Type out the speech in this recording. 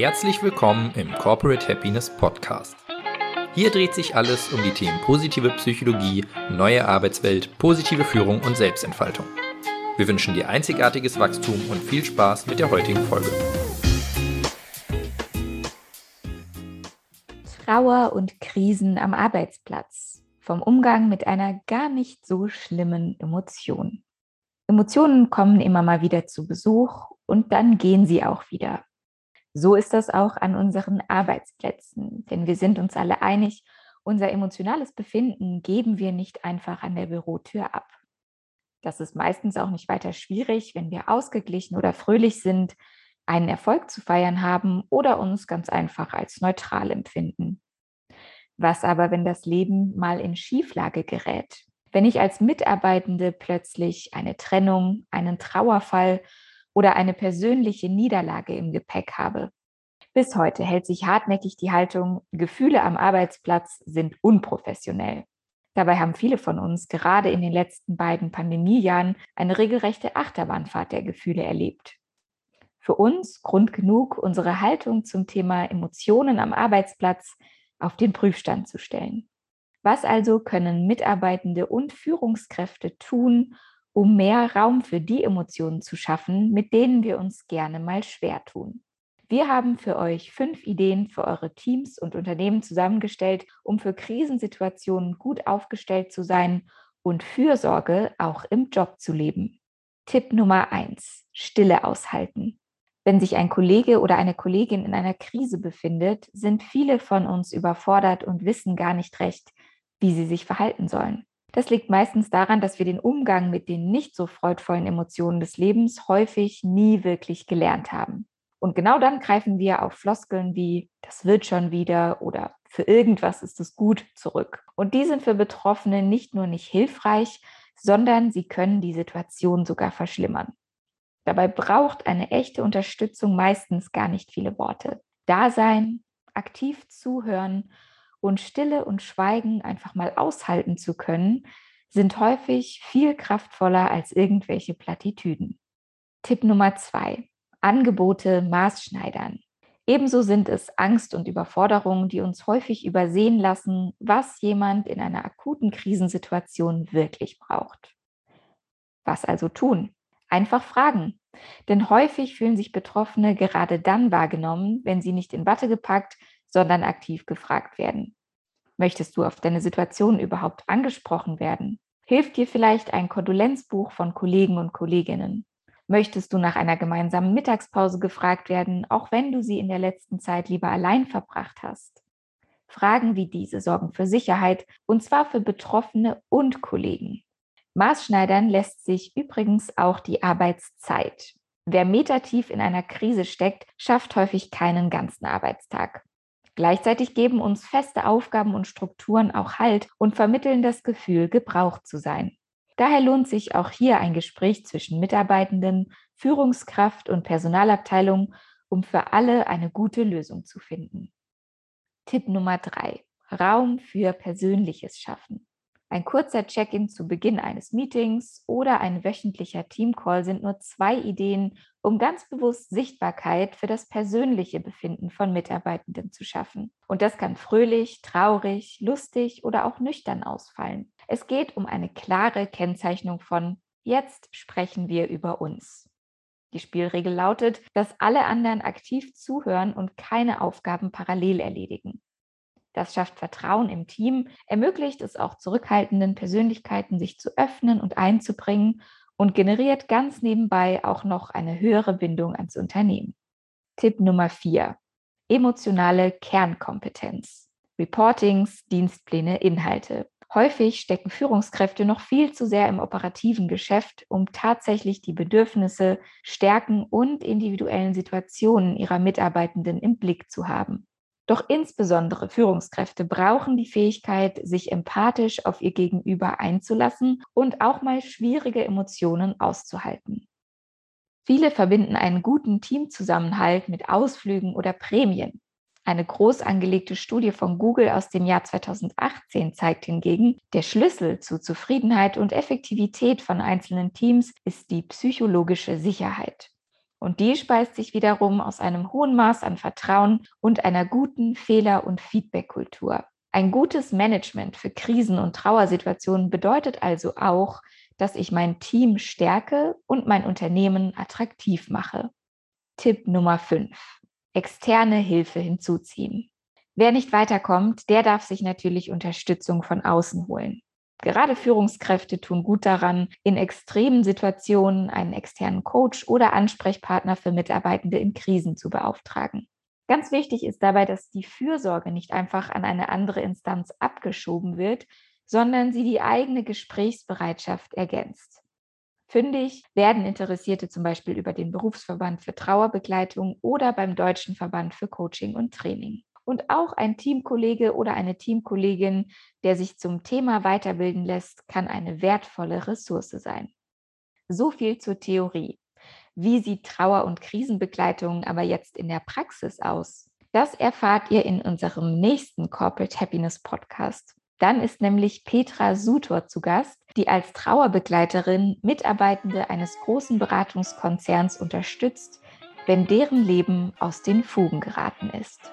Herzlich willkommen im Corporate Happiness Podcast. Hier dreht sich alles um die Themen positive Psychologie, neue Arbeitswelt, positive Führung und Selbstentfaltung. Wir wünschen dir einzigartiges Wachstum und viel Spaß mit der heutigen Folge. Trauer und Krisen am Arbeitsplatz. Vom Umgang mit einer gar nicht so schlimmen Emotion. Emotionen kommen immer mal wieder zu Besuch und dann gehen sie auch wieder. So ist das auch an unseren Arbeitsplätzen, denn wir sind uns alle einig, unser emotionales Befinden geben wir nicht einfach an der Bürotür ab. Das ist meistens auch nicht weiter schwierig, wenn wir ausgeglichen oder fröhlich sind, einen Erfolg zu feiern haben oder uns ganz einfach als neutral empfinden. Was aber, wenn das Leben mal in Schieflage gerät? Wenn ich als Mitarbeitende plötzlich eine Trennung, einen Trauerfall oder eine persönliche Niederlage im Gepäck habe. Bis heute hält sich hartnäckig die Haltung, Gefühle am Arbeitsplatz sind unprofessionell. Dabei haben viele von uns gerade in den letzten beiden Pandemiejahren eine regelrechte Achterbahnfahrt der Gefühle erlebt. Für uns Grund genug, unsere Haltung zum Thema Emotionen am Arbeitsplatz auf den Prüfstand zu stellen. Was also können Mitarbeitende und Führungskräfte tun, um mehr Raum für die Emotionen zu schaffen, mit denen wir uns gerne mal schwer tun? Wir haben für euch fünf Ideen für eure Teams und Unternehmen zusammengestellt, um für Krisensituationen gut aufgestellt zu sein und Fürsorge auch im Job zu leben. Tipp Nummer eins: Stille aushalten. Wenn sich ein Kollege oder eine Kollegin in einer Krise befindet, sind viele von uns überfordert und wissen gar nicht recht, wie sie sich verhalten sollen. Das liegt meistens daran, dass wir den Umgang mit den nicht so freudvollen Emotionen des Lebens häufig nie wirklich gelernt haben. Und genau dann greifen wir auf Floskeln wie das wird schon wieder oder für irgendwas ist es gut zurück. Und die sind für Betroffene nicht nur nicht hilfreich, sondern sie können die Situation sogar verschlimmern. Dabei braucht eine echte Unterstützung meistens gar nicht viele Worte. Da sein, aktiv zuhören und Stille und Schweigen einfach mal aushalten zu können, sind häufig viel kraftvoller als irgendwelche Plattitüden. Tipp Nummer zwei. Angebote maßschneidern. Ebenso sind es Angst und Überforderung, die uns häufig übersehen lassen, was jemand in einer akuten Krisensituation wirklich braucht. Was also tun? Einfach fragen. Denn häufig fühlen sich Betroffene gerade dann wahrgenommen, wenn sie nicht in Watte gepackt, sondern aktiv gefragt werden. Möchtest du auf deine Situation überhaupt angesprochen werden? Hilft dir vielleicht ein Kondolenzbuch von Kollegen und Kolleginnen? Möchtest du nach einer gemeinsamen Mittagspause gefragt werden, auch wenn du sie in der letzten Zeit lieber allein verbracht hast? Fragen wie diese sorgen für Sicherheit und zwar für Betroffene und Kollegen. Maßschneidern lässt sich übrigens auch die Arbeitszeit. Wer metertief in einer Krise steckt, schafft häufig keinen ganzen Arbeitstag. Gleichzeitig geben uns feste Aufgaben und Strukturen auch Halt und vermitteln das Gefühl, gebraucht zu sein. Daher lohnt sich auch hier ein Gespräch zwischen Mitarbeitenden, Führungskraft und Personalabteilung, um für alle eine gute Lösung zu finden. Tipp Nummer drei: Raum für Persönliches schaffen. Ein kurzer Check-in zu Beginn eines Meetings oder ein wöchentlicher Teamcall sind nur zwei Ideen, um ganz bewusst Sichtbarkeit für das persönliche Befinden von Mitarbeitenden zu schaffen. Und das kann fröhlich, traurig, lustig oder auch nüchtern ausfallen. Es geht um eine klare Kennzeichnung von Jetzt sprechen wir über uns. Die Spielregel lautet, dass alle anderen aktiv zuhören und keine Aufgaben parallel erledigen. Das schafft Vertrauen im Team, ermöglicht es auch zurückhaltenden Persönlichkeiten, sich zu öffnen und einzubringen und generiert ganz nebenbei auch noch eine höhere Bindung ans Unternehmen. Tipp Nummer 4. Emotionale Kernkompetenz. Reportings, Dienstpläne, Inhalte. Häufig stecken Führungskräfte noch viel zu sehr im operativen Geschäft, um tatsächlich die Bedürfnisse, Stärken und individuellen Situationen ihrer Mitarbeitenden im Blick zu haben. Doch insbesondere Führungskräfte brauchen die Fähigkeit, sich empathisch auf ihr Gegenüber einzulassen und auch mal schwierige Emotionen auszuhalten. Viele verbinden einen guten Teamzusammenhalt mit Ausflügen oder Prämien. Eine groß angelegte Studie von Google aus dem Jahr 2018 zeigt hingegen, der Schlüssel zu Zufriedenheit und Effektivität von einzelnen Teams ist die psychologische Sicherheit. Und die speist sich wiederum aus einem hohen Maß an Vertrauen und einer guten Fehler- und Feedback-Kultur. Ein gutes Management für Krisen- und Trauersituationen bedeutet also auch, dass ich mein Team stärke und mein Unternehmen attraktiv mache. Tipp Nummer 5. Externe Hilfe hinzuziehen. Wer nicht weiterkommt, der darf sich natürlich Unterstützung von außen holen. Gerade Führungskräfte tun gut daran, in extremen Situationen einen externen Coach oder Ansprechpartner für Mitarbeitende in Krisen zu beauftragen. Ganz wichtig ist dabei, dass die Fürsorge nicht einfach an eine andere Instanz abgeschoben wird, sondern sie die eigene Gesprächsbereitschaft ergänzt. Fündig werden Interessierte zum Beispiel über den Berufsverband für Trauerbegleitung oder beim Deutschen Verband für Coaching und Training und auch ein Teamkollege oder eine Teamkollegin, der sich zum Thema weiterbilden lässt, kann eine wertvolle Ressource sein. So viel zur Theorie. Wie sieht Trauer- und Krisenbegleitung aber jetzt in der Praxis aus? Das erfahrt ihr in unserem nächsten Corporate Happiness Podcast. Dann ist nämlich Petra Sutor zu Gast, die als Trauerbegleiterin Mitarbeitende eines großen Beratungskonzerns unterstützt, wenn deren Leben aus den Fugen geraten ist.